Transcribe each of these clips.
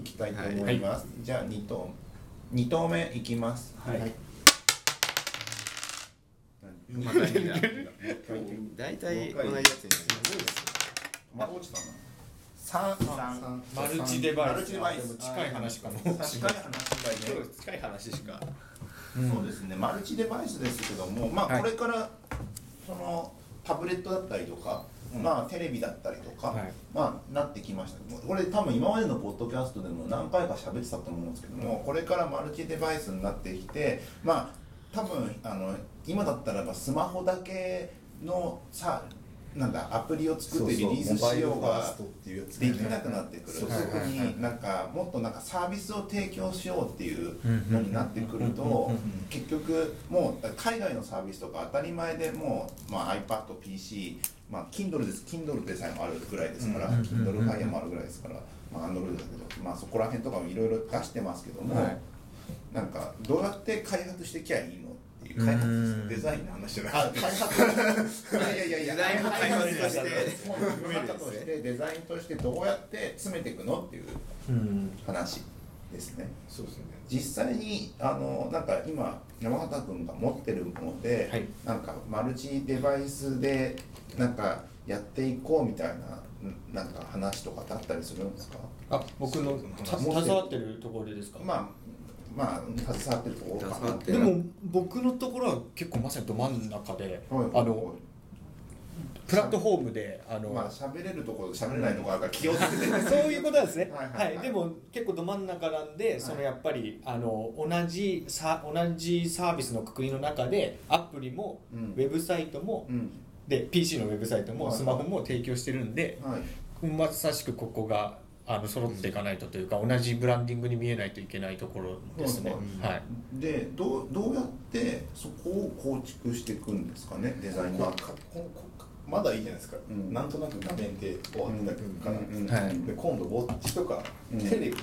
いきたいと思います、じゃあ2投二投目いきます。はい。またい。いな大体同じやつになりますまあ落ちたな三三マルチデバイス。マルチデバイス。近い話かも確かに話がね近い話しか。そうですね。マルチデバイスですけどもまはい。あこれからそのタブレットだったりとか、まあテレビだったりとか、はい。まあなってきました。これ多分今までのポッドキャストでも何回か喋ってたと思うんですけども、これからマルチデバイスになってきてまあ多分あの今だったらばスマホだけのさなんだアプリを作ってリリースしようがっていうやつできなくなってくる。そこになんかもっとなんかサービスを提供しようっていううんのになってくるうんと結局もう海外のサービスとか当たり前でもう、まあ、iPadPC、まあ、Kindle です。Kindle でさえもあるぐらいですから、うん。Kindle Fire もあるぐらいですから、まあ、Android だけど、まあ、そこら辺とかもいろいろ出してますけども、はい。なんかどうやって開発してきゃいいの開発デザインの話じゃないあ開発いやいやいやデザインも開発として開発としてデザインとしてどうやって詰めていくのっていううん話ですね。そうですね。実際にあのなんか今山形君が持ってるもので、はい。なんかマルチデバイスでなんかやっていこうみたいななんか話とかってあったりするんですか？あ僕のた携わってるところでですか？まあまあ携わってるところか。でも僕のところは結構まさにど真ん中で、はいあのプラットフォームであの、まあ喋れるところ喋れないところあるから気をつけて。そういうことなんですね。ははいいはい。はい。でも結構ど真ん中なんで、そのやっぱりあの同じさ同じサービスのくくりの中でアプリも、うん。ウェブサイトも、うん。で PC のウェブサイトも、はい。スマホも提供してるんで、はい。まさしくここがあの揃っていかないとというか、同じブランディングに見えないといけないところですね。うんはい。でどうどうやってそこを構築していくんですかねデザインがまあかここまだいいじゃないですか、うん。なんとなく画面で終わったから、うんうんうんはいで今度ウォッチとかうん。テレビ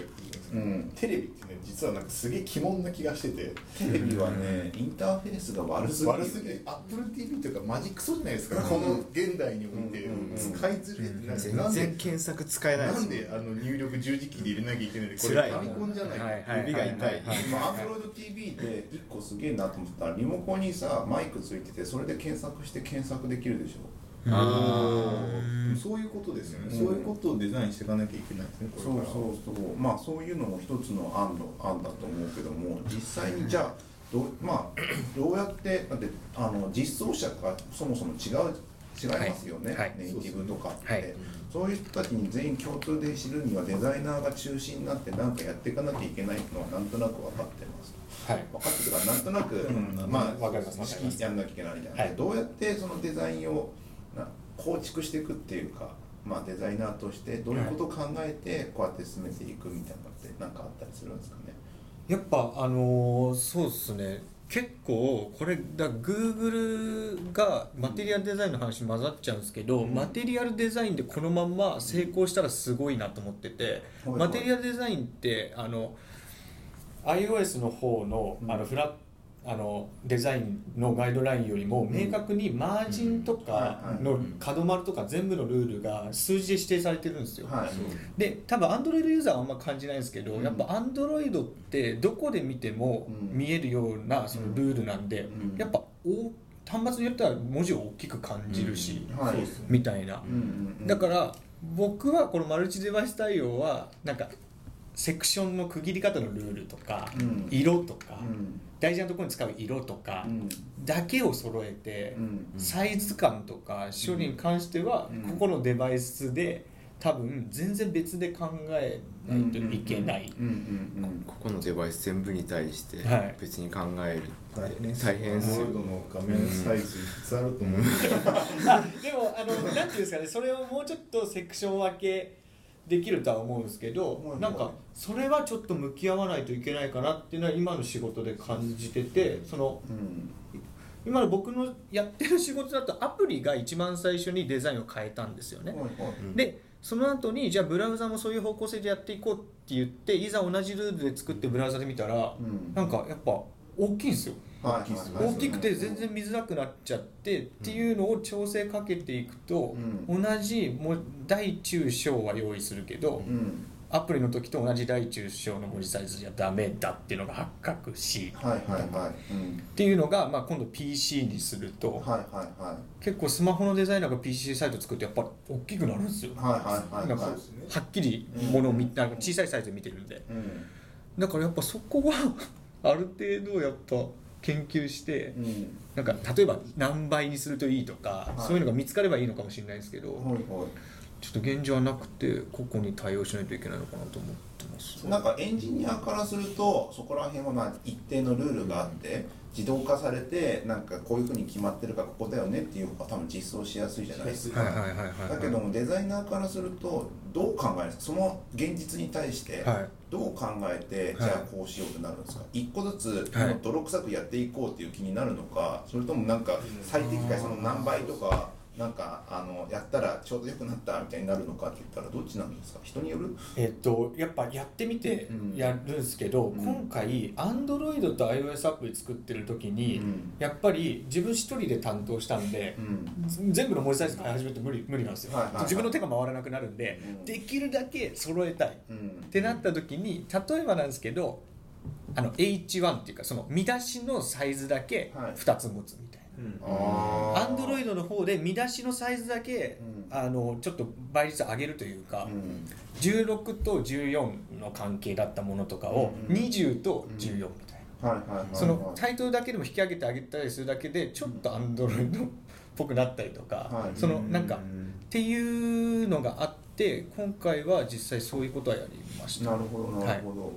うん。テレビってね実はなんかすげえ鬼門な気がしてて。テレビはねインターフェースが悪すぎる。悪すぎる。アップル TV というかマジクソじゃないですか、この現代において。うん使いづれて、なん全かなんで然検索使えないなんであの入力十字キーで入れなきゃいけないんでこれファミコンじゃない、はいはい指が痛い、まあ、アンドロイド TV で一個すげえなと思ったらリモコンにさマイクついててそれで検索して検索できるでしょ。あそういうことですよね、うん。そういうことをデザインしていかなきゃいけないですねそうそうそう。まあそういうのも一つの案の案だと思うけども実際にじゃあどうまあどうやってだってあの実装者がそもそも違う違いますよね、はい。はい。ネイティブとかって、はい。そういう人たちに全員共通で知るにはデザイナーが中心になって何かやっていかなきゃいけないのはなんとなく分かってます。はい。分かってるからなんとなく、うん。まあわかります。やんなきゃいけないじゃない、はい。どうやってそのデザインをな構築していくっていうか、まあ、デザイナーとしてどういうことを考えてこうやって進めていくみたいなのって何かあったりするんですかね？やっぱあのーそうですね。結構これだ Google がマテリアルデザインの話混ざっちゃうんですけど、うん。マテリアルデザインでこのまんま成功したらすごいなと思ってて、はいマテリアルデザインってあの iOS の方のうん。あのフラあのデザインのガイドラインよりも明確にマージンとかの角丸とか全部のルールが数字で指定されてるんですよ。はいで多分 Android ユーザーはあんま感じないんですけど、うん。やっぱ Android ってどこで見てもうん。見えるようなそのルールなんで、うん。やっぱお端末によっては文字を大きく感じるし、うですねみたいな、だから僕はこのマルチデバイス対応はなんかセクションの区切り方のルールとか、うん。色とか、うん大事なところに使う色とかうん。だけを揃えて、うん。サイズ感とか処理に関しては、うん。ここのデバイスで多分全然別で考えないといけない、ここのデバイス全部に対してはい。別に考える大変です大変ですの画面サイズあると思う、あでもあのなんていうんですかねそれをもうちょっとセクション分けできるとは思うんですけど、はいはいなんかそれはちょっと向き合わないといけないかなっていうのは今の仕事で感じててそのうん今の僕のやってる仕事だとアプリが一番最初にデザインを変えたんですよね。はいはいでその後にじゃあブラウザもそういう方向性でやっていこうって言っていざ同じルールで作ってブラウザで見たら、うんなんかやっぱ大きいんですよ。はいはいはい。大きくて全然見づらくなっちゃってっていうのを調整かけていくと、う同じもう大中小は用意するけど、うん。アプリの時と同じ大中小の文字サイズじゃダメだっていうのが発覚しはいはいはい。うん。っていうのが、まあ、今度 PC にすると、はいはいはい。結構スマホのデザイナーが PC サイト作ってやっぱり大きくなるんですよ、はいはいはいなんかはいはっきりものを見なんか小さいサイズで見てるんで。うん。だからやっぱそこは ある程度やっぱ研究してうん。なんか例えば何倍にするといいとか、はい。そういうのが見つかればいいのかもしれないですけど、はいはい。ちょっと現状はなくて個々に対応しないといけないのかなと思ってます。なんかエンジニアからするとそこら辺はまあ一定のルールがあって自動化されてなんかこういうふうに決まってるからここだよねっていう方が多分実装しやすいじゃないですか、はいはいはいはい。だけどもデザイナーからするとどう考えるんですか？その現実に対してはいどう考えて、はい。じゃあこうしようってなるんですか？一個ずつ泥臭くやっていこうっていう気になるのかそれともなんか最適解その何倍とかなんかあのやったらちょうどよくなったみたいになるのかって言ったらどっちなんですか？人による？えっと、やっぱやってみてうん。やるんですけど、うん。今回 Android と iOS アプリ作ってる時に、うん。やっぱり自分一人で担当したんでう、ん。全部の文字サイズから始めると無理無理なんですよ、はいはいはい。自分の手が回らなくなるんで、うん。できるだけ揃えたいっうんてなった時に例えばなんですけどあの H1 っていうかその見出しのサイズだけはい。2つ持つみたいな。あーアンドロイドの方で見出しのサイズだけ、うんあのちょっと倍率上げるというか、うん。16と14の関係だったものとかをうん。20と14みたいな、はいはいはいはい。そのタイトルだけでも引き上げてあげたりするだけでちょっとアンドロイドっぽくなったりとか、はい。そのなんかっていうのがあって今回は実際そういうことはやりました。なるほどなるほど、まあ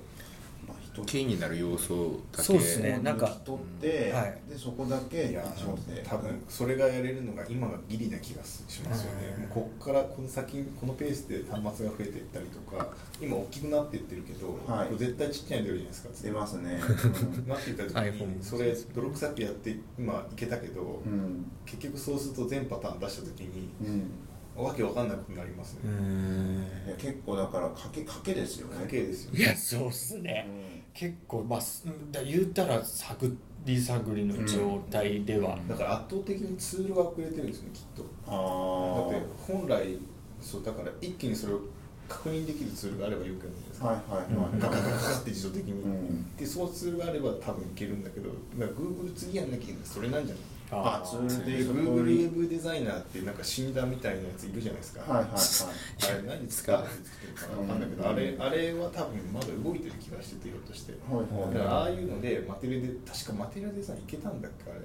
人キーになる要素だけそうですね。なんか取って、はい。でそこだけいやそうですね多分それがやれるのが今がギリな気がしますよね、こっからこの先このペースで端末が増えていったりとか今大きくなっていってるけど、はい。絶対ちっちゃいの出るじゃないですか。出ますね。なっていった時にそれ泥臭くやって今いけたけど、うん。結局そうすると全パターン出した時にうん。わけわかんなくなりますね、結構だから賭け賭けですよね。家計ですよいやそうっすね、結構まあすだ言うたら探り探りの状態では、だから圧倒的にツールが遅れてるんですねきっと。ああだって本来そうだから一気にそれを確認できるツールがあればよくやるんですか、はいはいはい、ガガガガガって自動的に、うんでそうツールがあれば多分いけるんだけどだから Google 次やんなきゃいけないそれなんじゃないあツールでで Google ウェブデザイナーってなんか死んだみたいなやついるじゃないですか、はいはいはい。あれ何使っかわかんないけど、あれあれは多分まだ動いてる気がしててひょっとして、はいはい。だからああいうのでマテリアで確かマテリアデザインいけたんだっけあれ。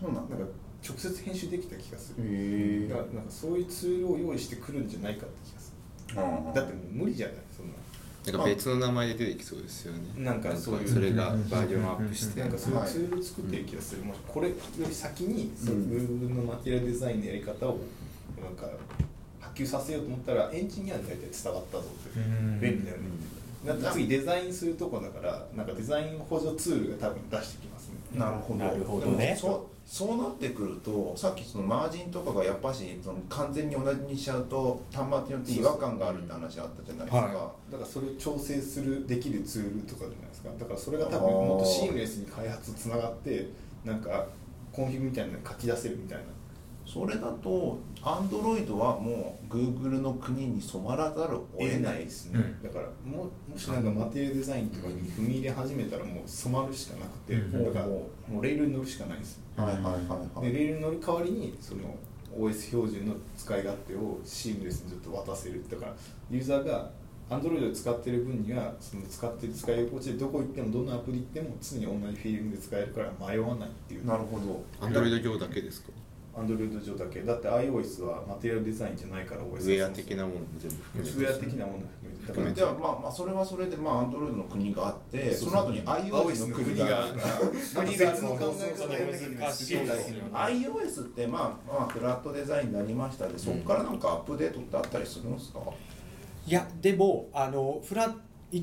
そうなんだ。なんか直接編集できた気がする、へえだからなんかそういうツールを用意してくるんじゃないかって気がする。だってもう無理じゃない？そんななんか別の名前で出てきそうですよね。なんかそういう。それがバージョンアップして。なんかそういうツールを作ってる気がする、もしこれより先にその Google のマテリアルデザインのやり方をなんか波及させようと思ったらエンジニアに大体伝わったぞってう。ん。便利だよね。だって次デザインするとこだからなんかデザイン補助ツールが多分出してきますね。なるほど。なるほどねそうなってくるとさっきそのマージンとかがやっぱしその完全に同じにしちゃうと端末によって違和感があるって話あったじゃないですか、はだからそれを調整するできるツールとかじゃないですか。だからそれが多分もっとシームレスに開発つながってなんか config みたいなの書き出せるみたいなそれだと Android はもう Google の国に染まらざるを得ないですね、うん。だからももしなんか Material Design とかに踏み入れ始めたらもう染まるしかなくて、うん。だからもうレールに乗るしかないんです。よはいはいはいはい。でレールに乗る代わりにその OS 標準の使い勝手をシームレスにずっと渡せるだからユーザーが Android で使ってる分にはその使ってる使い心地でどこ行ってもどのアプリ行っても常に同じフィーリングで使えるから迷わないっていう。なるほど。 Android 上だけですか？Android 上だけ。だって iOS はマテリアルデザインじゃないから OS ウェア的なものも全部含めてウェア的なもの含めて。だからではまあまあそれはそれでまあアンドロイドの国があってそうその後に iOS の国が国別の考え方やんなきゃい。けない難しい iOS ってまあまあフラットデザインになりましたでそこからなんかアップデートってあったりするんですか、いやでもあのフラい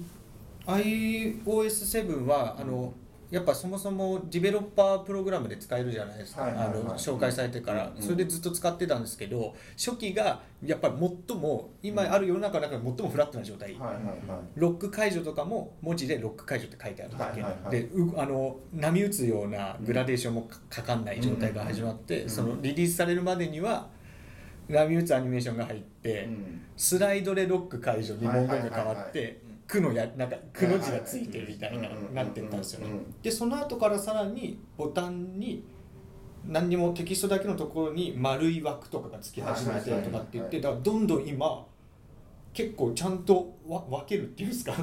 iOS7 はあのやっぱそもそもディベロッパープログラムで使えるじゃないですか、はいはいはい。あの紹介されてから、うん。それでずっと使ってたんですけど初期がやっぱり最も今ある世の中の中で最もフラットな状態、はいはいはい。ロック解除とかも文字でロック解除って書いてあるだけ、はいはいはい。でうあの波打つようなグラデーションもかかかんない状態が始まって、うん。そのリリースされるまでには波打つアニメーションが入って、うん。スライドでロック解除に文言が変わはいはいはいって「く」のやなんか「く」の字がついてるみたいななってったんですよね。でその後からさらにボタンに何にもテキストだけのところに丸い枠とかがつき始めてとかって言ってだからどんどん今結構ちゃんとわ分けるっていうんですか？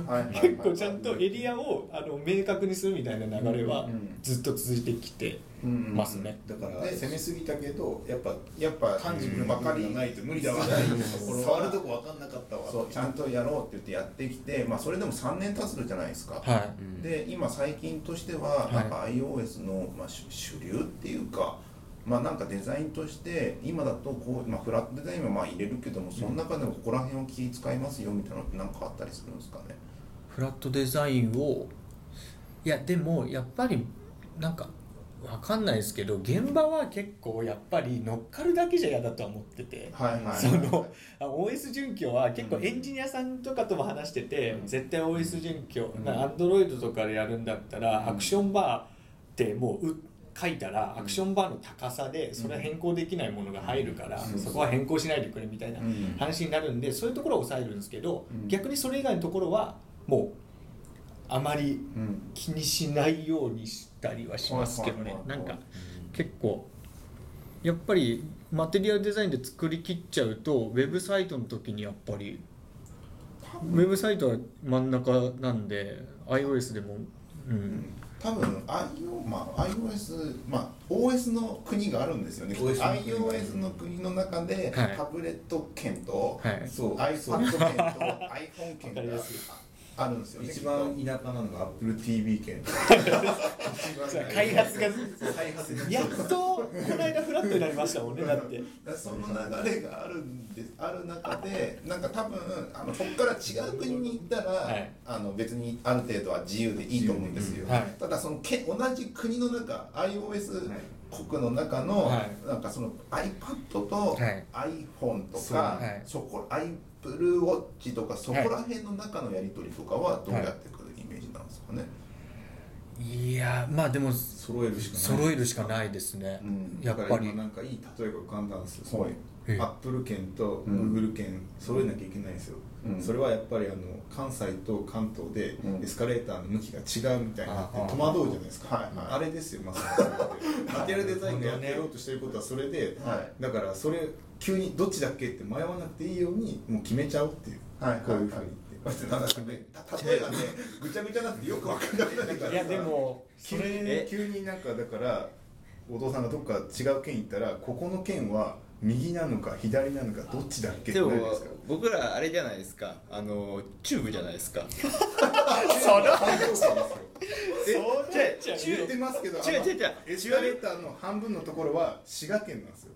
結構ちゃんとエリアをあの明確にするみたいな流れはずっと続いてきて。うんますね。だからで攻めすぎたけどやっぱやっぱタンジブルな分かりないと無理だわ。づらいところは触るとこ分かんなかったわ。そう。ちゃんとやろうって言ってやってきて、まあ、それでも3年経つじゃないですか、はで今最近としてははい。なんか iOS の、まあ、主主流っていうか、まあ、なんかデザインとして今だとこう、まあ、フラットデザインはまあ入れるけどもその中でもここら辺を気使いますよみたいなのって何かあったりするんですかね？い、フラットデザインをいやでもやっぱりなんかわかんないですけど現場は結構やっぱり乗っかるだけじゃ嫌だとは思ってて。はいはいはい。そのあ OS 準拠は結構エンジニアさんとかとも話してて、うん。絶対 OS 準拠、うん。アンドロイドとかでやるんだったら、うん。アクションバーってもうう書いたらアクションバーの高さでそれは変更できないものが入るから、うん。そこは変更しないでくれみたいなうん。話になるんでそういうところを抑えるんですけど、うん。逆にそれ以外のところはもうあまりうん。気にしないようにしたりはしますけどね。なんか結構やっぱりマテリアルデザインで作りきっちゃうとウェブサイトの時にやっぱりウェブサイトは真ん中なんで iOS でもうん。多分 IO、まあ、iOS、まあ、OS の国があるんですよね。iOS の国の中で、はい。タブレット圏と、はい。そう。iPad 圏と iPhone わ圏があるんですよ。ね一番田舎なのが AppleTV 圏開発が開発がやっとこの間フラットになりましたもんねだって。その流れがあるんです。ある中でなんか多分あのここから違う国に行ったら、はい。あの別にある程度は自由でいいと思うんですよ、うんはい。ただそのけ同じ国の中 iOS はい。国の中の、はい。なんかその iPad とはい。iPhone とか、はい。そこ Apple Watch とかそこら辺の中のやり取りとかはどうやってくるイメージなんですかね、い。やまあでも揃えるしかない。揃えるしかないですね、うん。やっぱり。なんかいい例えが浮かんだんですよ、はい。えアップル圏とうん。Google 圏揃えなきゃいけないんですよ、うん。それはやっぱりあの関西と関東でうん。エスカレーターの向きが違うみたいになって戸惑うじゃないですか、はいはい。あれですよまさに。それってマテリアルデザインがやってやろうとしてることはそれで、はい。だからそれ急にどっちだっけって迷わなくていいようにもう決めちゃうっていう、はいこういうふうにだって。なんかね例えがねぐちゃぐちゃになってよくわかんなくなるから。いやでも急にそれ急になんかだからお父さんがどっか違う県行ったらここの県は右なのか左なのかどっちだっけってでも僕らあれじゃないですか。あのチューブじゃないですか。え？じゃあ言ってますけど違う違う違う。あのエスカレーターの半分のところは滋賀県なんですよ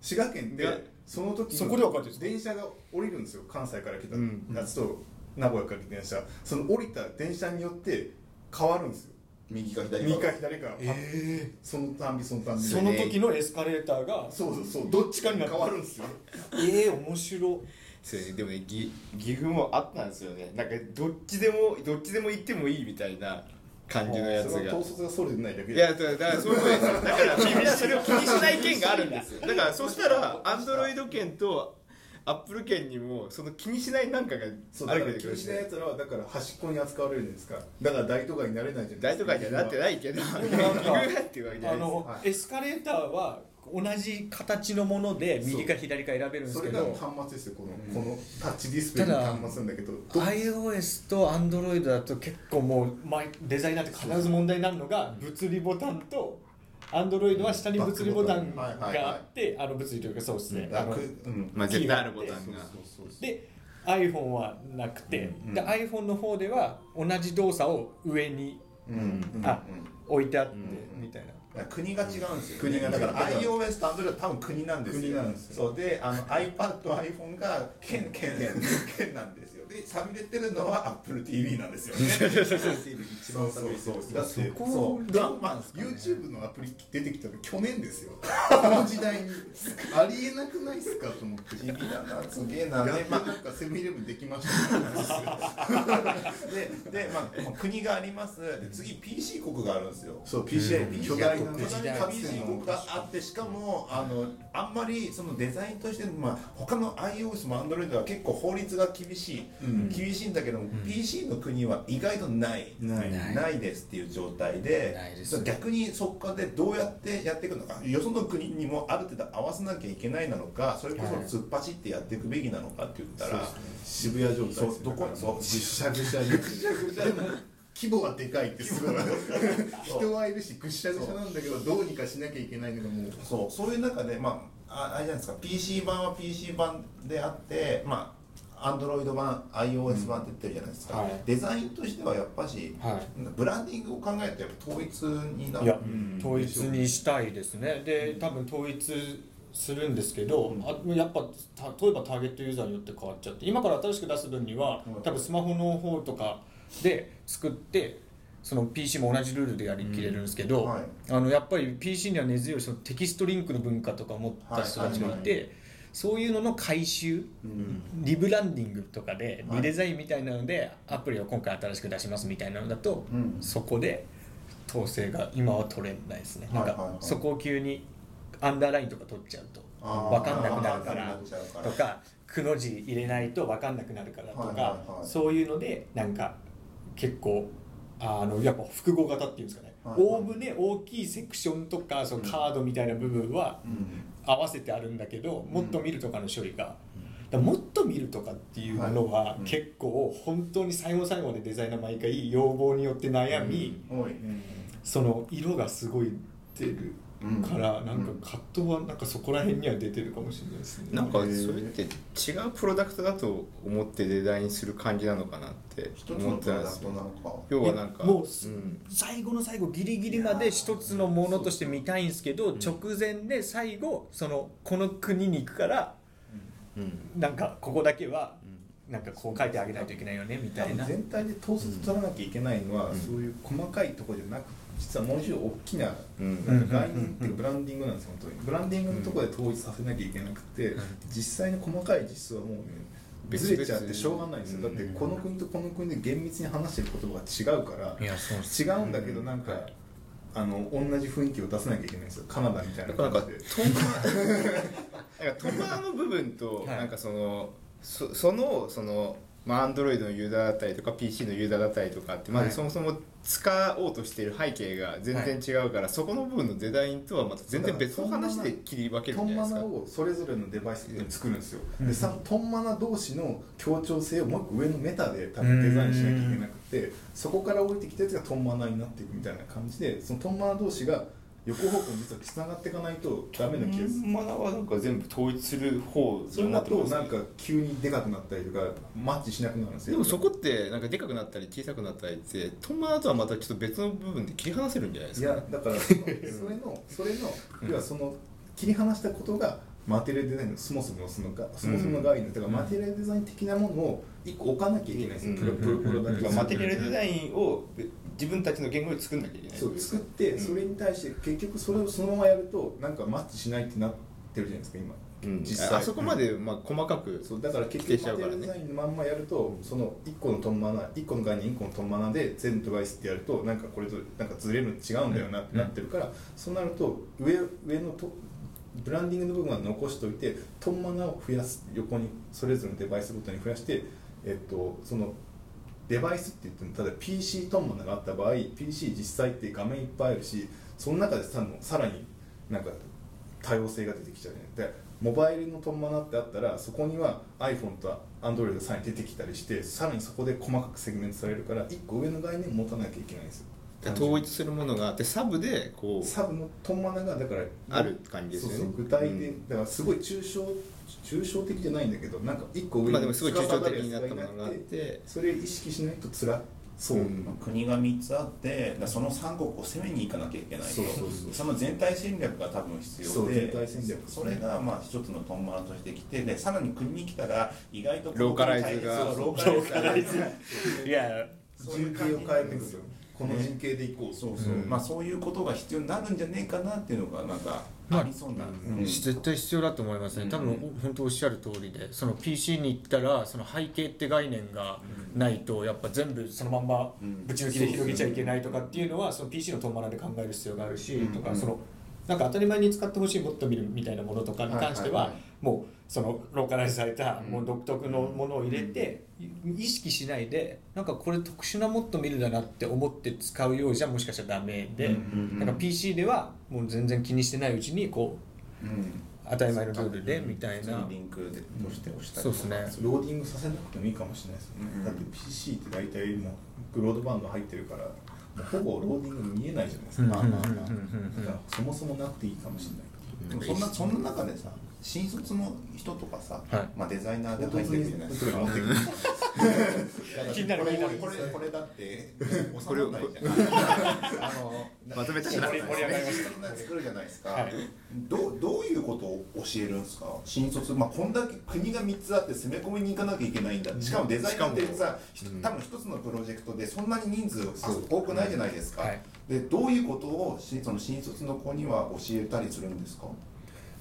滋賀県がでその時そこで分かってる電車が降りるんですよ。関西から来たうん。やつと名古屋から来た電車。その降りた電車によって変わるんですよ。右か左右か左かえそのたんびそのたんびその時のエスカレーターがそうそうそう。どっちかに変わるんですよ。ええ面白それでもねぎ岐阜もあったんですよね。なんかどっちでもどっちでも行ってもいいみたいな感じのやつが。統率がそれてないだけで。いやだからだからそういうことですよだからみんなそれを気にしない県があるんですよ。だからそしたらアンドロイド圏とアップル圏にもその気にしないなんかがそうだあるけどから気にしないやつらはだから端っこに扱われるんですか。だから大都会になれないじゃない大都会にはなってないけど岐でもなっていうわけじゃあないですエスカレーターは同じ形のもので右か左か選べるんですそれがけど端末ですよこの,、このタッチディスプレイの端末なんだけどど iOS と Android だと結構もうまデザイナーって必ず問題になるのが物理ボタンと Android は下に物理ボタンがあってあの物理というかそうですね。あのうん。まあ絶対あるボタンが。そうそうそうで iPhone はなくて、うん。で iPhone の方では同じ動作を上にうん。うん。あ置いてあってうん。みたいな。国が違うんですよ、ね、国がだから iOS と Android は多分国なんですよ。国なんですよ。そう。であの iPad と iPhone が県県県県なんですよで寂れてるのは AppleTV なんですよね。一番寂れてるだってそうどうなんですかね。YouTube のアプリ出てきたの去年ですよ。この時代に。ありえなくないっすかと思って。地味だな。すげえな。やっでまとなんかセブンイレブンできました。ねあででまあまあ国があります。で次 PC 国があるんですよ。そう PCI 巨巨大な巨大な PC 国があってしかもあのあんまりそのデザインとして、まあ、他の iOS も Android は結構法律が厳しい、うん厳しいんだけども、PC の国は意外とない。ない。ですっていう状態で逆にそこでどうやってやっていくのか。よその国にもある程度合わせなきゃいけないなのかそれこそ突っ走ってやっていくべきなのかって言ったら、渋谷状態そうどこそう。ぐしゃぐしゃに。でも規模はでかいってすごい 人はいるしぐしゃぐしゃなんだけどどうにかしなきゃいけないのがも。うそう。そういう中でまあああれじゃないですか。PC 版は PC 版であってまあ Android 版 iOS 版って言ってるじゃないですか、はい。デザインとしてはやっぱし、はブランディングを考えるとやっぱ統一にないる。いやん。統一にしたいですね。で多分統一するんですけど、あやっぱた例えばターゲットユーザーによって変わっちゃって今から新しく出す分にはうん。多分スマホの方とかで作ってその PC も同じルールでやりきれるんですけど、はい。あのやっぱり PC には根強いそのテキストリンクの文化とかを持った人たちがいて、はいそういうのの回収リブランディングとかではい。リデザインみたいなのでアプリを今回新しく出しますみたいなのだと、うん。そこで統制が今は取れないですね、なんかはいはい。はいそこを急にアンダーラインとか取っちゃうと分かんなくなるか分ら。とかくの字入れないと分かんなくなるからとか、はいはいはい。そういうのでなんか結構あのやっぱ複合型っていうんですかね。おおむね大きいセクションとかそのカードみたいな部分はうん合わせてあるんだけど、もっと見るとかの処理が、だもっと見るとかっていうものは結構本当に最後の最後までデザイナー毎回要望によって悩み、その色がすごい出るから、なんか葛藤はなんかそこら辺には出てるかもしれないですね。なんかそれって違うプロダクトだと思ってデザインする感じなのかなって一つ思ってたんですよ。要はなんかもううん。最後の最後ギリギリまで一つのものとして見たいんですけど、直前で最後そのこの国に行くからうん。なんかここだけはなんかこう書いてあげないといけないよねみたいな。全体で統率取らなきゃいけないのは、うん。そういう細かいところじゃなく実はもうちょい大きなうん。なんか概念っていうかブランディングなんですよ本当に。ブランディングのところで統一させなきゃいけなくて、実際の細かい実数はもうねずれちゃってしょうがないんですよ。だってこの国とこの国で厳密に話してる言葉が違うから違うんだけどなんか、あの同じ雰囲気を出さなきゃいけないんですよ。カナダみたいな感じでトンマ なんかトンマの部分とはい。なんかそのそそのそのまあ Android のユーザーだったりとか PC のユーザーだったりとかってまはい。ずそもそも使おうとしている背景が全然違うから、そこの部分のデザインとはまた全然別の話で切り分けるトンマナんじゃないですか。をそれぞれのデバイスで作るんですよ、うん。でさトンマナ同士の協調性をもう一個上のメタで多分デザインしなきゃいけなくてそこから降りてきたやつがトンマナになっていくみたいな感じでそのトンマナ同士が横方向に実はつながっていかないとダメな気がする。マナはなんか全部統一する方それだとなんか急にでかくなったりとかマッチしなくなるんですよ。でもそこってなんかでかくなったり小さくなったりってトンマナとはまたちょっと別の部分で切り離せるんじゃないですか、いやだからそのそれのそれの要はその切り離したことがマテリアルデザインのそもそものそのがそもそもの概念。だからマテリアルデザイン的なものを一個置かなきゃいけないんですよ、プロプロプロダクトマテリアルデザインを自分たちの言語で作んなきゃいけない。そう作ってうん。それに対して結局それをそのままやるとなんかマッチしないってなってるじゃないですか今、うん。実際。あそこまでまあ細かくそうだから結局マテルデザインのまんまやるとその1個のトンマナ1個の概念1個のトンマナで全デバイスってやるとなんかこれとなんかずれるの違うんだよなってなってるから、そうなると上上のとブランディングの部分は残しておいてトンマナを増やす。横にそれぞれのデバイスごとに増やして、えっと、そのデバイスって言ってもただ PC トンマナがあった場合 PC 実際って画面いっぱいあるしその中でささらになんか多様性が出てきちゃうねでモバイルのトンマナってあったらそこには iPhone と Android がさらに出てきたりしてさらにそこで細かくセグメントされるから1個上の概念を持たなきゃいけないんですよ。統一するものがあってサブでこうサブのトンマナがだからある感じですよね。具体で、うん。だからすごい抽象抽象的じゃないんだけどなんか1個上にまあでもすごい抽象的になったものがあって。それ意識しないとつらそう、国が3つあってだその3国を攻めに行かなきゃいけないと。その全体戦略が多分必要でそう全体戦略。それがまあ一つのトンマラとしてきてでさらに国に来たら意外とローカライズが。そうローカライズ。がいやそういう人形を感じ変えてくるよ。この人形でいこう。そうそう、うん。まあそういうことが必要になるんじゃねえかなっていうのがなんかまあんうん。絶対必要だと思いますね。多分本当おっしゃる通りでその PC に行ったらその背景って概念がないとやっぱ全部そのまんまうん。ぶち抜きで広げちゃいけないとかっていうのはその PC のトンマナで考える必要があるしうん。とかそのなんか当たり前に使ってほしいもっと見るみたいなものとかに関してはもうそのローカライズされたうん。もう独特のものを入れて意識しないでなんかこれ特殊なもっと見るだなって思って使うようじゃもしかしたらダメで PC ではもう全然気にしてないうちにこううん。当たり前のルールでみたいな。リンクでとして押したりそうですね。ローディングさせなくてもいいかもしれないですね、うん。だって PC って大体もうブロードバンド入ってるからもうほぼローディング見えないじゃないですか、うん。まあまあまあ。そもそもなくていいかもしれない。でもそんなそんな中でさ新卒の人とかさ、はい。まあ、デザイナーで入ってるじゃないですか 気になるこれ気になる。これこれだって これを収まらないじゃんあの まとめたな盛り上がりました作るじゃないですか、はい。どうどういうことを教えるんですか？新卒。まあこんだけ国が3つあって攻め込みに行かなきゃいけないんだ。しかもデザイナーってさ、うん。多分一つのプロジェクトでそんなに人数多くないじゃないですか、はい。でどういうことをしその新卒の子には教えたりするんですか？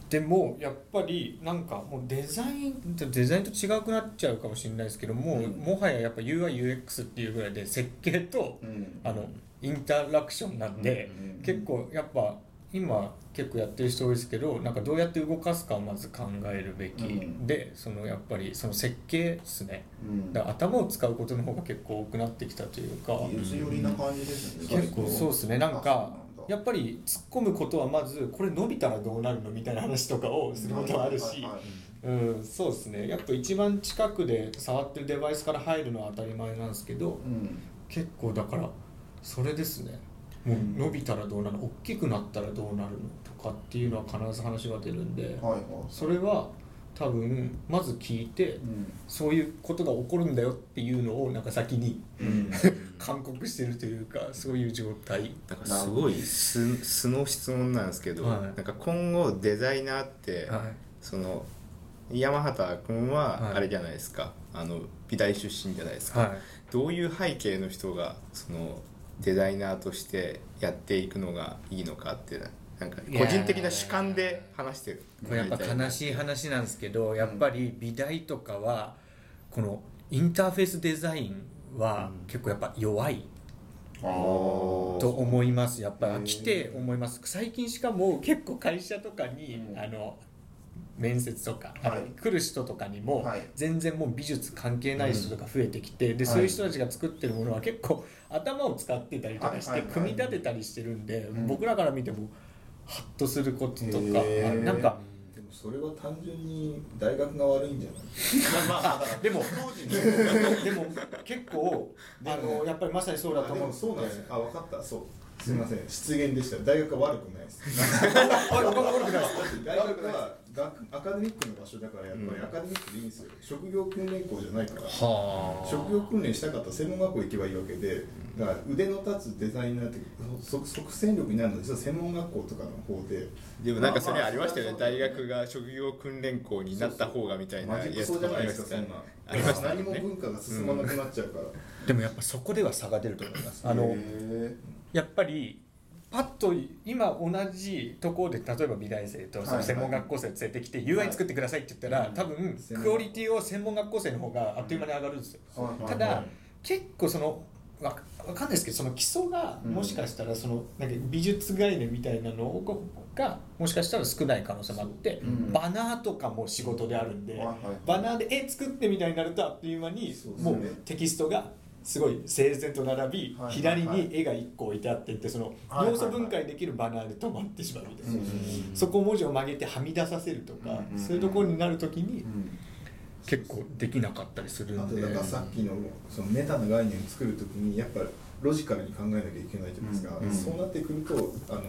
でもやっぱりなんかもうデザインデザインと違くなっちゃうかもしれないですけども、うん。もはややっぱ UIUX っていうぐらいで設計とうん。あのインタラクションなんで、結構やっぱ今結構やってる人多いですけどなんかどうやって動かすかをまず考えるべき、うん。でそのやっぱりその設計ですね。うん。だから頭を使うことの方が結構多くなってきたというか。技術寄りな感じですね結構そうですね。なんあかやっぱり突っ込むことはまずこれ伸びたらどうなるのみたいな話とかをすることはあるし。うんそうですね。やっぱ一番近くで触ってるデバイスから入るのは当たり前なんですけどうん。結構だからそれですね。もう伸びたらどうなるの大きくなったらどうなるのとかっていうのは必ず話が出るんではいはい。それは多分まず聞いてうん。そういうことが起こるんだよっていうのをなんか先にうん。勧告してるというかそういう状態。なんかすごい素素の質問なんですけど、はい。なんか今後デザイナーって、はい。その山畑君ははい。あれじゃないですか、あの美大出身じゃないですか、はい。どういう背景の人がそのデザイナーとしてやっていくのがいいのかってなんか個人的な主観で話してる。これやっぱ悲しい話なんですけどやっぱり美大とかはこのインターフェースデザインは結構やっぱ弱いと思いますやっぱ来て思います。最近しかも結構会社とかに、うん。あの面接とか、はい。来る人とかにも、はい。全然もう美術関係ない人とか増えてきて、でそういう人たちが作ってるものは結構頭を使ってたりとかして、組み立てたりしてるんで、ん。僕らから見てもハッとすることとかなんかでもそれは単純に大学が悪いんじゃない？まあでも当時にでも結構あのやっぱりまさにそうだと思う。そうなんです。よあ分かった。そう。すみません。失言でした。大学は悪くないです。あ悪くないです。大学は学アカデミックの場所だからやっぱりうん。アカデミックでいいんですよ。職業訓練校じゃないから。はあ。職業訓練したかったら専門学校行けばいいわけでだから腕の立つデザイナーって即即戦力になるのは実は専門学校とかの方で。でもなんかそれありましたよね、まあまあ大学が職業訓練校になった方がみたいなマジックやつとそうじゃないかありましたね。ですかそんなありました何もね文化が進まなくなっちゃうから、でもやっぱそこでは差が出ると思います。あのへやっぱりパッと今同じところで例えば美大生とその専門学校生連れてきて UI 作ってくださいって言ったら多分クオリティを専門学校生の方があっという間に上がるんですよ。ただ結構そのわわかんないですけどその基礎がうん。もしかしたらそのなんか美術概念みたいなのがもしかしたら少ない可能性もあってうん。バナーとかも仕事であるんでバナーで絵作ってみたいになるとあっという間にもうテキストがすごい整然と並びはい左に絵が1個置いてあってってそのはい要素分解できるバナーで止まってしまうみたいな。うんそこを文字を曲げてはみ出させるとかうんそういうところになるときにうん。結構できなかったりするんで。あとだからさっきのそのメタな概念を作るときにやっぱロジカルに考えなきゃいけないじゃないですか、うん。そうなってくるとあの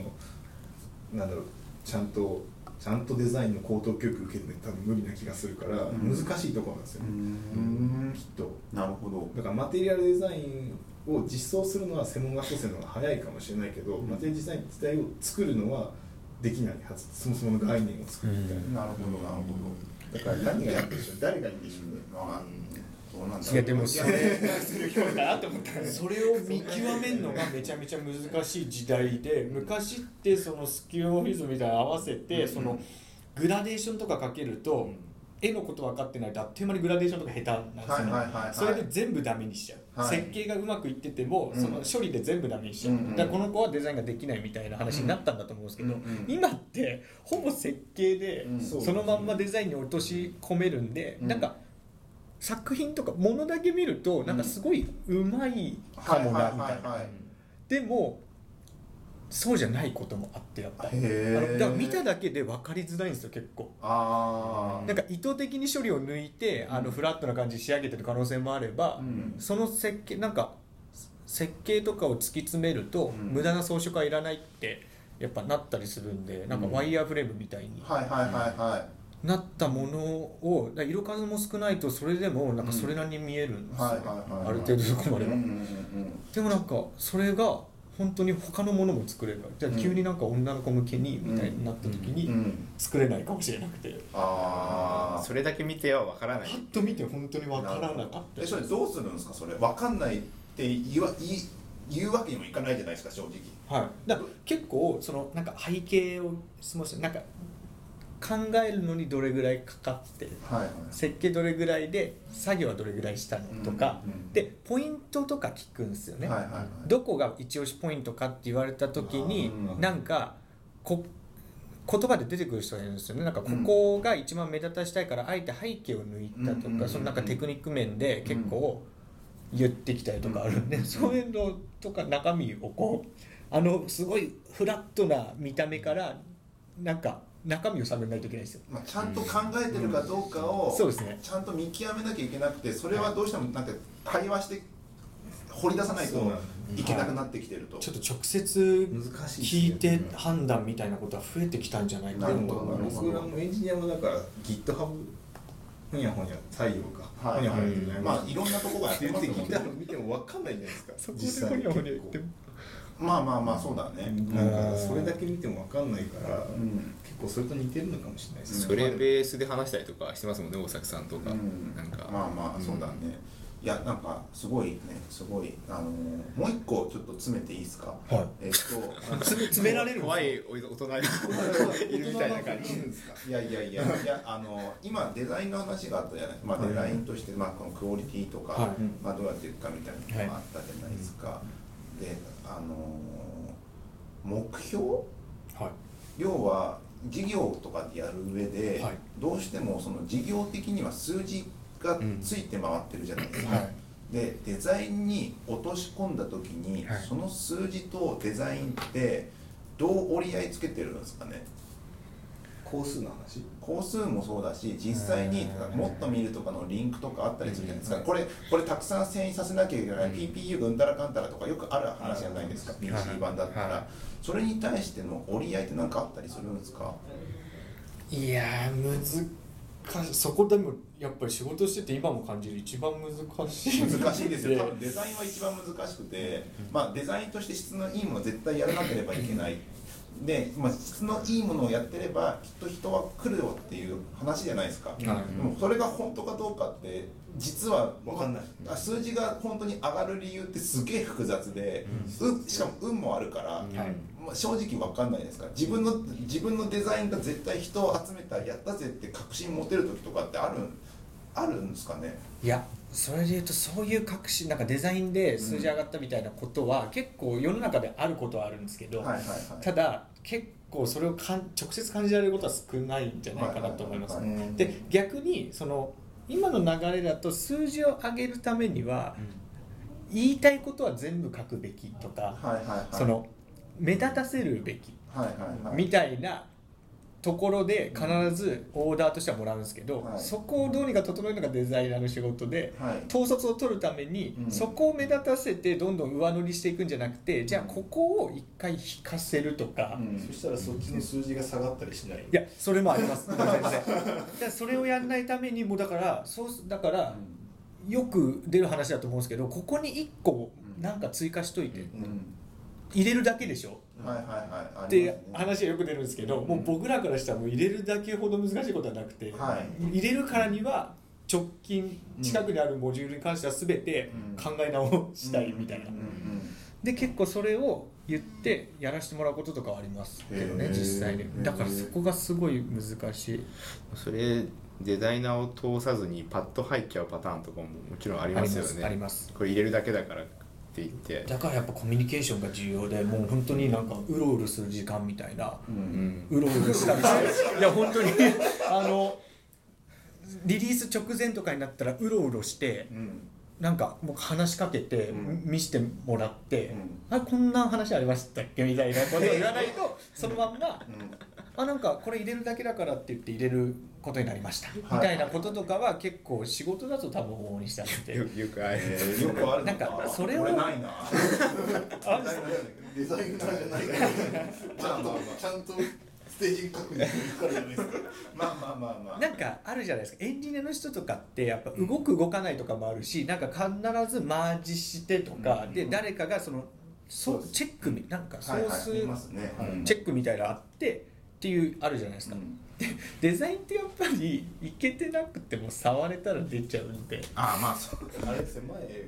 なんだろうちゃんとちゃんとデザインの高等教育受けるのに多分無理な気がするから、ん。難しいところなんですよ、うん。きっと。なるほど。だからマテリアルデザインを実装するのは専門学校生の方が早いかもしれないけど、マテリアルデザイン自体を作るのはできないはず。そもそもの概念を作るみたいな、なるほどなるほど。だから何がやってるんでしょう。誰がいいんでしょうね。まあどうなんいやでもそれするようだなと思ったそれを見極めるのがめちゃめちゃ難しい時代で昔ってそのスキルオフィスみたいなの合わせてそのグラデーションとかかけると絵のこと分かってないとあっという間にグラデーションとか下手なんですよ、はいはいはいはいそれで全部ダメにしちゃう、はい設計がうまくいっててもうんその処理で全部ダメにしちゃう、だからこの子はデザインができないみたいな話になったんだと思うんですけど、今ってほぼ設計でうんそのまんまデザインに落とし込めるんで、うんなんか作品とかものだけ見るとなんかすごいうまいかもなみたいな。はいでもそうじゃないこともあってやっぱ。あへー。のだから見ただけで分かりづらいんですよ結構。ああなんか意図的に処理を抜いてあのフラットな感じに仕上げてる可能性もあれば、うん。その設計なんか設計とかを突き詰めると、うん。無駄な装飾はいらないってやっぱなったりするんでなんかうん。ワイヤーフレームみたいに。はいはいはいはいなったものを色数も少ないとそれでもなんかそれなりに見えるんですよ、はいはいはいはい。ある程度そこまでは、うんうんうんでもなんかそれが本当に他のものも作れるじゃあ急になんか女の子向けにみたいになった時うん。うにん。作れないかもしれなくて。ああそれだけ見てはわからない。パッと見て本当に分からなかった。えそれどうするんですか？それわかんないって言わ言い言うわけにもいかないじゃないですか正直。はい、だ結構そのなんか背景をすみませんなんか考えるのにどれぐらいかかってはいはい。設計どれぐらいで作業はどれぐらいしたのとか、うんうんでポイントとか聞くんですよね、はいはいはい。どこが一押しポイントかって言われた時にうんなんかこ言葉で出てくる人がいるんですよね。なんかここが一番目立たしたいからあえて背景を抜いたとうんうんうんうん。かそのなんかテクニック面で結構言ってきたりとかあるんでそういうのとか中身をこうあのすごいフラットな見た目からなんか中身を探らないといけないんですよ。まあ、ちゃんと考えてるかどうかを、そうですね。ちゃんと見極めなきゃいけなくてそれはどうしてもなんか会話して掘り出さないとい。けなくなってきてると、ちょっと直接難しい聞いて判断みたいなことは増えてきたんじゃないかなと思います。僕らもエンジニアもだから GitHub ほにゃほにゃ採用か、はい。ほにゃほにゃってまあいろんなとこがやってますもんね GitHub 見ても分かんないじゃないですか。そこ実際。でほにゃほにゃ言ってもまあまあまあそうだね、なんかそれだけ見ても分かんないから、うん。結構それと似てるのかもしれないですそれベースで話したりとかしてますもんね大崎さんとか、うん。なんか。まあまあそうだね、いやなんかすごいね。すごいあのーもう一個ちょっと詰めていいですか？はい。えっと詰め 詰められる？怖い大人が いるみたいな感じ。いやいやいや いやあの今デザインの話があったじゃない、まあ、デザインとして、まあ、このクオリティとか、はい。まあ、どうやっていくかみたいなのがあったじゃないですか、であの目標？はい。要は事業とかでやる上で、はい。どうしてもその事業的には数字がついて回ってるじゃないですか、はい。でデザインに落とし込んだ時に、はい。その数字とデザインってどう折り合いつけてるんですかね？工数の話？工数もそうだし実際にうん。もっと見るとかのリンクとかあったりするじゃないですか、うん。これこれたくさん遷移させなきゃいけない、うん。PPU うんたらかんたらとかよくある話じゃないですか、はい PC 版だったら、はいそれに対しての折り合いって何かあったりするんですか？いやー難しい。そこでもやっぱり仕事してて今も感じる一番難しい。難しいですよ。多分デザインは一番難しくて、まあ、デザインとして質のいいものは絶対やらなければいけないで、まあ、質のいいものをやってればきっと人は来るよっていう話じゃないですか、はい。でもそれが本当かどうかって実はわかんない。あ数字が本当に上がる理由ってすげえ複雑で、うしかも運もあるから、はい。まあ、正直わかんないですか。ら自分の自分のデザインが絶対人を集めたやったぜって確信持てる時とかってあるあるんですかね？いやそれで言うとそういう確信なんかデザインで数字上がったみたいなことは結構世の中であることはあるんですけど、ただ結構それをかん直接感じられることは少ないんじゃないかなと思います、で逆にその今の流れだと数字を上げるためには言いたいことは全部書くべきとか、その目立たせるべきみたいなところで必ずオーダーとしてはもらうんですけど、はい。そこをどうにか整えるのがデザイナーの仕事で、はい。統率を取るために、うん。そこを目立たせてどんどん上乗りしていくんじゃなくてじゃあここを一回引かせるとか、うん。そしたらそっちの数字が下がったりしない？いやそれもあります。全然だからそれをやらないためにもうだからそうだからよく出る話だと思うんですけどここに1個なんか追加しといて。うん。入れるだけでしょって話はよく出るんですけど、もう僕らからしたらもう入れるだけほど難しいことはなくて、はい。入れるからには直近近くにあるモジュールに関しては全て考え直したいみたいな、で結構それを言ってやらせてもらうこととかはありますけどね実際に。だからそこがすごい難しい。それデザイナーを通さずにパッと入っちゃうパターンとかももちろんありますよね。あります。これ入れるだけだからって言って。だからやっぱコミュニケーションが重要でもう本当になんかうろうろする時間みたいな。うん。うろうろしたりして いや本当にあのリリース直前とかになったらうろうろしてうん。なんかもう話しかけて、うん。見してもらって、うん。あこんな話ありましたっけみたいなことを言わないとそのまんまうん。あなんかこれ入れるだけだからって言って入れることになりました、みたいなこととかは結構仕事だと多分往々にしてあって。よよくある。えーよくあるのなんかそれを俺ないな。デザイナーじゃないから。ちゃんとちゃんとステージ確認するからじゃないですか。まあまあまあまあ。なんかあるじゃないですか。エンジニアの人とかってやっぱ動く動かないとかもあるしなんか必ずマージしてとか、うん。で誰かがそのそチェックみなんかソはい。ース、チェックみたいなのあってっていうあるじゃないですか、うん デザインってやっぱりいけてなくても触れたら出ちゃうんで。ああまあそう。あれですね前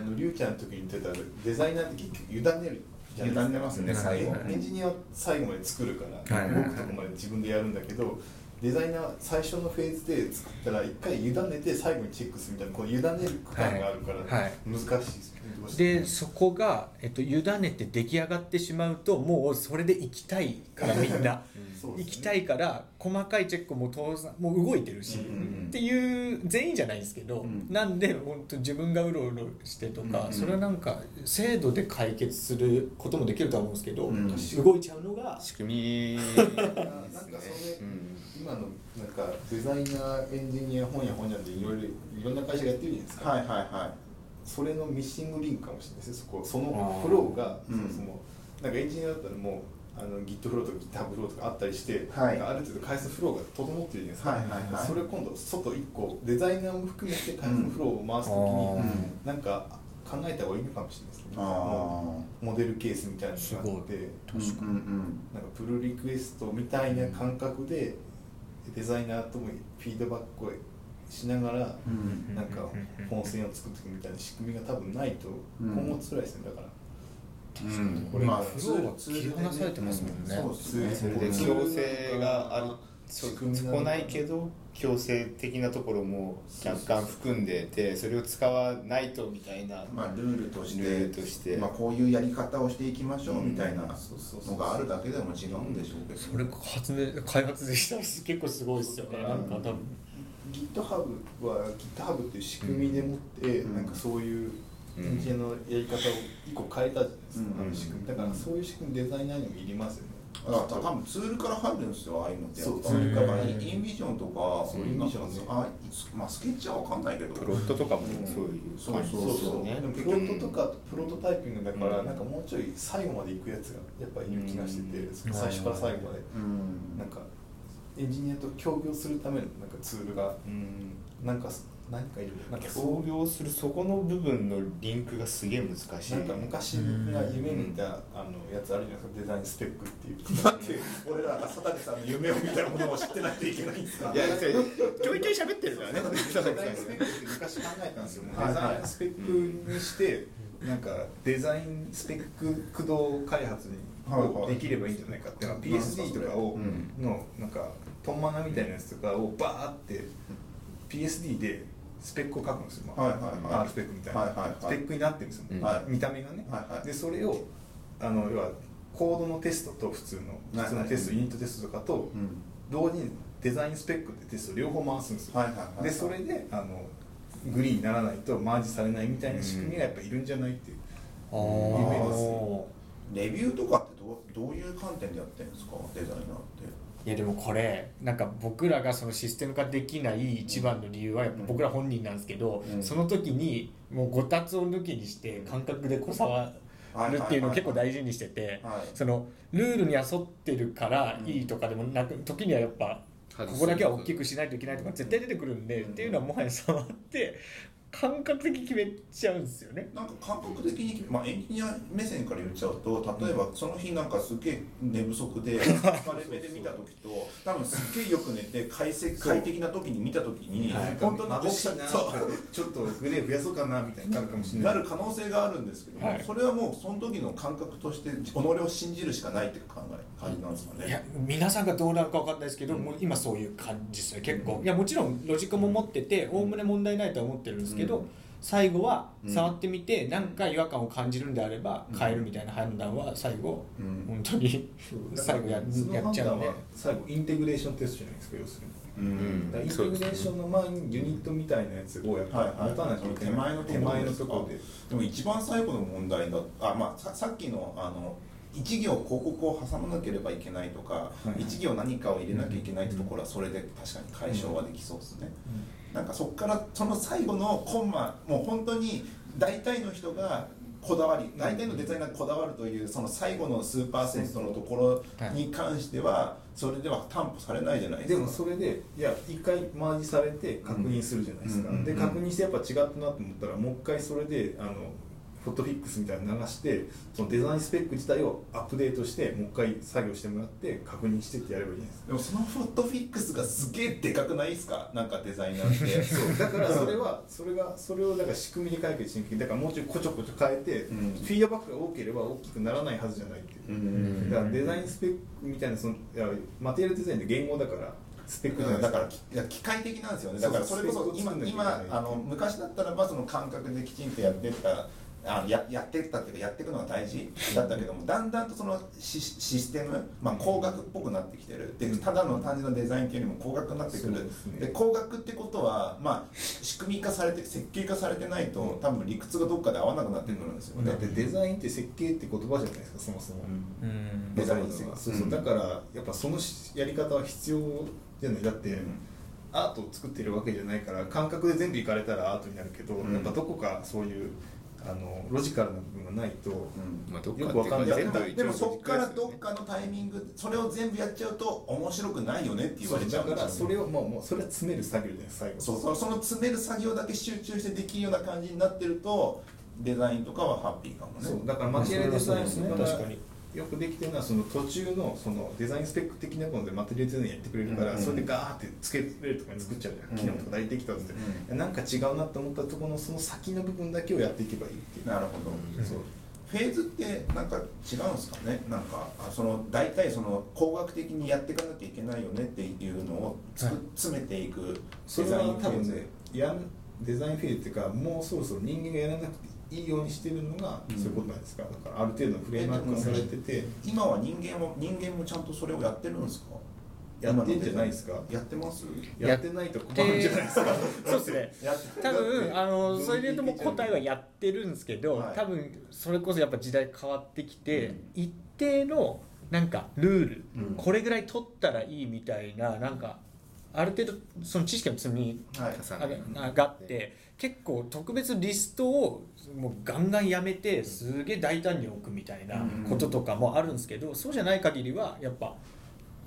あのリュウちゃんの時に言ってたデザイナーって結局委ねるじゃないですか。委ねますね。最後。エンジニアは最後まで作るから、はい。動くとこまで自分でやるんだけどデザイナーは最初のフェーズで作ったら一回委ねて最後にチェックするみたいなこの委ねる区間があるからはいはい。難しいですね。どうしても。でそこが、えっと、委ねて出来上がってしまうともうそれで行きたいからみんな。そうですね行きたいから細かいチェックも当然もう動いてるし、うんうんっていう全員じゃないですけど、うん。なんで本当自分がうろうろしてとか、うん。うんそれはなんか制度で解決することもできるとは思うんですけど、うん。動いちゃうのが仕組みなんかそれ、うん。今のなんかデザイナーエンジニア本屋本屋でいろいろいろんな会社がやってるじゃないですか、はいはいはそれのミッシングリンクかもしれないです。ねそこそあのーフローがそうんもそも、なんかエンジニアだったらもうあの Git フローとか GitHub フローとかあったりして、はい。ある程度開発フローが整ってるじゃないですか、はいはいはい。それを今度外1個デザイナーも含めて開発のフローを回すときに、うん。うんなんか考えた方がいいのかもしれないですね。モデルケースみたいなのがあってうんなんかプルリクエストみたいな感覚でデザイナーともフィードバックをしながら、なんか本線を作っていくみたいな仕組みが多分ないとうん。今後辛いですねだから、うん。これまあフローが切り離されてますもんね。そうですね。強制があるそこないけど強制的なところも若干含んでてそれを使わないとみたいな、まあルールとして。ルールとして。まあこういうやり方をしていきましょうみたいなのがあるだけでも違うんでしょうけど。それ発明開発でしたら結構すごいですよね。なんか多分。GitHub は GitHub っていう仕組みでもって、うん。なんかそういううんエンジニアのやり方を一個変えたじゃないですか、うん。あの仕組み。だからそういう仕組みデザイナーにもいりますよねあ多分ツールから入るんですよああいうのってそうやっぱ。りだからうんインビジョンとかそうインビジョンねあまあスケッチは分かんないけど。プロットとかもそういうそう感じそう。そうね。でもプロットとかプロトタイピングだから、うん。なんかもうちょい最後まで行くやつがやっぱりいる気がしてて、うん。最初から最後まで、うん。なんかエンジニアと協業するためのなんかツールがうん。なんか何かいる。なんか創業するそこの部分のリンクがすげえ難しいなんか昔僕が夢見たあのやつあるじゃないですか。デザインスペックっていう。だって。俺らが佐竹さんの夢を見たものを知ってないといけないんですかいやちょいちょい喋ってるからね。デザインスペックって昔考えたんですよ、デザインスペックにして、なんかデザインスペック駆動開発にできればいいんじゃないかっていうのは PSD とかを、うん。のなんかトンマナみたいなやつとかをバーって PSD でスペックを書くんですよ、まあはいはいはい。R スペックみたいな、はいはいはい。スペックになってるんですよ、うん。はい。見た目がね、はいはい。でそれをあの要はコードのテストと普通の普通のテスト、はいユニットテストとかとうん。同時にデザインスペックってテスト両方回すんですよ、はいはいはいはい。でそれであのグリーンにならないとマージされないみたいな仕組みがやっぱいるんじゃないっていう、あ夢ですーレビューとかってどうどういう観点でやってるんですか？デザイナーっていやでもこれなんか僕らがそのシステム化できない一番の理由はやっぱ僕ら本人なんですけど、うん。その時にもうごたつを抜きにして感覚でこう触るっていうのを結構大事にしててはい。そのルールに沿ってるからいいとかでもなく時にはやっぱここだけは大きくしないといけないとか絶対出てくるんでっていうのはもはや触って感覚的に決めちゃうんですよね。なんか感覚的に、まあ、エンジニア目線から言っちゃうと例えばその日なんかすげえ寝不足で 疲れ目で見た時と多分すっげえよく寝て快適快適な時に見た時にはい。本当に眩しいな。ちょっとグレー増やそうかなみたいになるかもしれなないる可能性があるんですけども、はい。それはもうその時の感覚として己を信じるしかないっていう考え感じなんですかね。いや皆さんがどうなるか分かんないですけど、もう今そういう感じですよ結構。いやもちろんロジックも持ってておおむね問題ないとは思ってるんですけど、うん最後はうん。触ってみて何か違和感を感じるんであればうん変えるみたいな判断は最後うん。本当に 最後やそのやっちゃう最後インテグレーションテストじゃないですか要するに。うん。インテグレーションの前にユニットみたいなやつをやっぱはいはい。持たなきゃいけない手前のところ手前のところででも一番最後の問題だあ、まあ、ささっきのあの一行広告を挟まなければいけないとか、はい一行何かを入れなきゃいけないってところはそれで確かに解消はできそうですね、なんかそこからその最後のコンマもう本当に大体の人がこだわり大体のデザイナーがこだわるというその最後の数パーセントのところに関してはそれでは担保されないじゃないですか。でもそれでいや一回マージされて確認するじゃないですか、うんで確認してやっぱ違ったなと思ったらもう一回それであのフォトフィックスみたいなの流してそのデザインスペック自体をアップデートしてもう一回作業してもらって確認してってやればいいじゃないですか。でもそのフォトフィックスがすげえでかくないですか？なんかデザイナーって。そう。だからそれはそれがそれをだから仕組みで解決しにくいだからもうちょいこちょこちょ変えて、うん。フィードバックが多ければ大きくならないはずじゃないっていう、うん。だからデザインスペックみたいなそのマテリアルデザインって言語だからスペックだから機械的なんですよね。だからそれこそ今今あの昔だったらばその感覚できちんとやってったあややってったっていうかやっていくのが大事だったけどもだんだんとそのシシステム、まあ、工学っぽくなってきてる。でただの単純なデザインっていうよりも工学になってくる。ですね。で工学ってことは、まあ、し仕組み化されて設計化されてないと多分理屈がどっかで合わなくなってくるんですよね。だってデザインって設計って言葉じゃないですかそもそも、うん。デザインわざわざそうう。ん。そうだからやっぱそのやり方は必要じゃない。だって、アートを作ってるわけじゃないから感覚で全部いかれたらアートになるけど、うん。やっぱどこかそういうあのロジカルな部分がないと、うん。まあどっかよくわかんない。でもそ一応っからどっかのタイミングそれを全部やっちゃうと面白くないよねって言われちゃだうからそれをもうもうそれは詰める作業じゃないですか最後。そうそうその詰める作業だけ集中してできるような感じになってるとデザインとかはハッピーかもね。そうだからマテリアルデザインそれはとかがそうですね。確かによくできてるのはその途中のそのデザインスペック的なものでマテリアルデザインやってくれるから、うんそれでガーってつけれるとかに作っちゃうじゃん、うん機能とか大体できたって、うんなんか違うなと思ったところのその先の部分だけをやっていけばいいっていう。なるほど、うんそう。フェーズってなんか違うんですかね。なんかあその大体その工学的にやっていかなきゃいけないよねっていうのをつくはい。詰めていくそれデザインフェーズ。は多分ねやんデザインフェーズっていうかもうそろそろ人間がやらなくていいようにしてるのがうん。そういうことなんですか、だからある程度のフレームワークがされてて。今は人間も人間もちゃんとそれをやってるんですか？やってんじゃないですか？やってます？やってないと困るんじゃないですか？そうですね。多分あのそれで言うともう答えはやってるんですけど、はい。多分それこそやっぱ時代変わってきて、うん。一定のなんかルール、うん。これぐらい取ったらいいみたいななんかある程度その知識の積みはい。あれあがあって結構特別リストをもうガンガンやめてすげえ大胆に置くみたいなこととかもあるんですけど、そうじゃない限りはやっぱ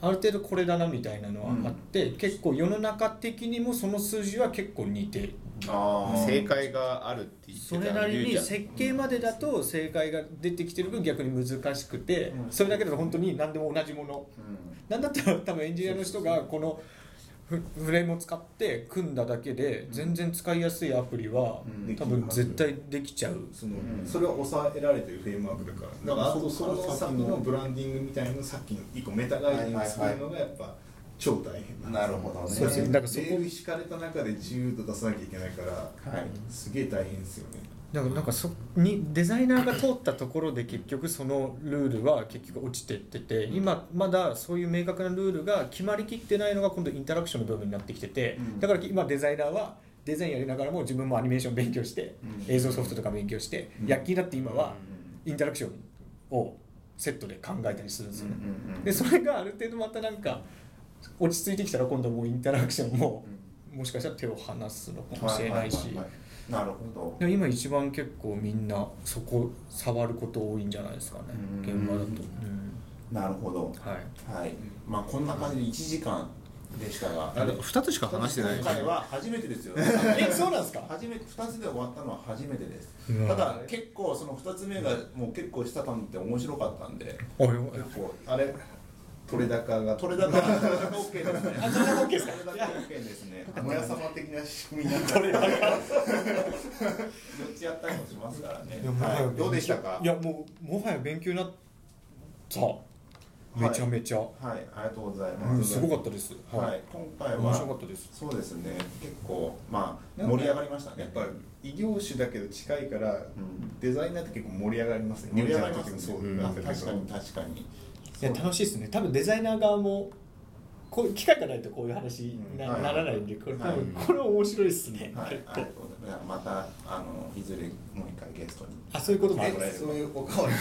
ある程度これだなみたいなのはあって、結構世の中的にもその数字は結構似てあー正解があるって言ってたそれなりに設計までだと正解が出てきてる分逆に難しくて、うん。それだけだと本当に何でも同じもの。うん。なんだったら多分エンジニアの人がこのフフレームを使って組んだだけで全然使いやすいアプリはうん。多分絶対できちゃう。そのうん。それは抑えられてるフレームワークだから。だからあとその先のブランディングみたいなさっきの一個メタガイドに作るのがやっぱ超大変なるほどねそうですね。だからそこレール敷かれた中で自由度出さなきゃいけないからはい。すげえ大変ですよねだからなんかそにデザイナーが通ったところで結局そのルールは結局落ちてってて今まだそういう明確なルールが決まりきってないのが今度インタラクションの部分になってきててうん。だから今デザイナーはデザインやりながらも自分もアニメーション勉強してうん。映像ソフトとか勉強してうん。躍起になって今はインタラクションをセットで考えたりするんですよね。でそれがある程度またなんか落ち着いてきたら今度もうインタラクションももしかしたら手を離すのかもしれないし。はははなるほど。今一番結構みんなそこ触ること多いんじゃないですかね。うん。現場だと、なるほど。はい。はい。まあこんな感じで1時間でしたが。あれ2つしか話してない。今回は初めてですよ えそうなんですか？初めて2つで終わったのは初めてです。うんただ結構その2つ目がもう結構したたんって面白かったんでおい。結構あれ？取れ高が。取れ高。取れ高 OK ですねあ取れ高 OK ですか取れ高 OK ですね村様的な仕組みになってこれだから4つやったりもしますからね。いやもはやはい。どうでしたか？いやもうもはや勉強になった。めちゃめちゃ、はい。ありがとうございうん、ますすごかったです。はい、今回は面白かったです。そうですね。結構まあ盛り上がりましたね。やっぱ異業種だけど近いから、ん。デザイナーって結構盛り上がりますね。盛り上がりますね。そう。うん。確かに確かにいや楽しいですね。多分デザイナー側もこういう機会がないとこういう話にな,、うん。ならないんでこれはい。これ面白いですね、はい、結構またあのいずれもう一回ゲストに。あそういうこともそういうおかわり。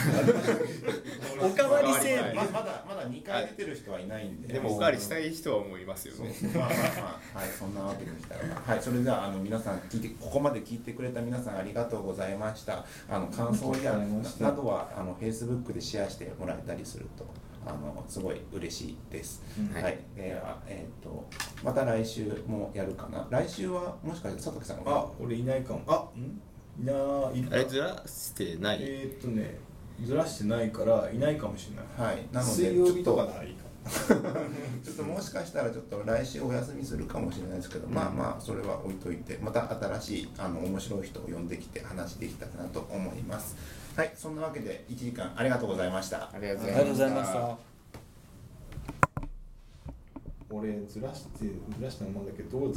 おかわり制はいままだまだ2回出てる人はいないんで、でもおかわりしたい人は思いますよね。まあまあまあはい。そんなわけでしたら。はい。それではあの皆さん聞いてここまで聞いてくれた皆さんありがとうございました。あの感想やありがとうございました。などはあの Facebook でシェアしてもらえたりするとあのすごい嬉しいです、うん。はい、ではえっ、とまた来週もやるかな？来週はもしかして佐竹さんが？あ俺いないかも。あん？いないるあれずらしてない。えーっとねずらしてないからいないかもしれない。はい。なので水曜日とかちょっならいいか ちょっともしかしたらちょっと来週お休みするかもしれないですけど、まあまあそれは置いといてまた新しいあの面白い人を呼んできて話できたらなと思いますはいそんなわけで1時間ありがとうございました。ありがとうございました。俺ずらしてずらしたままだけどどう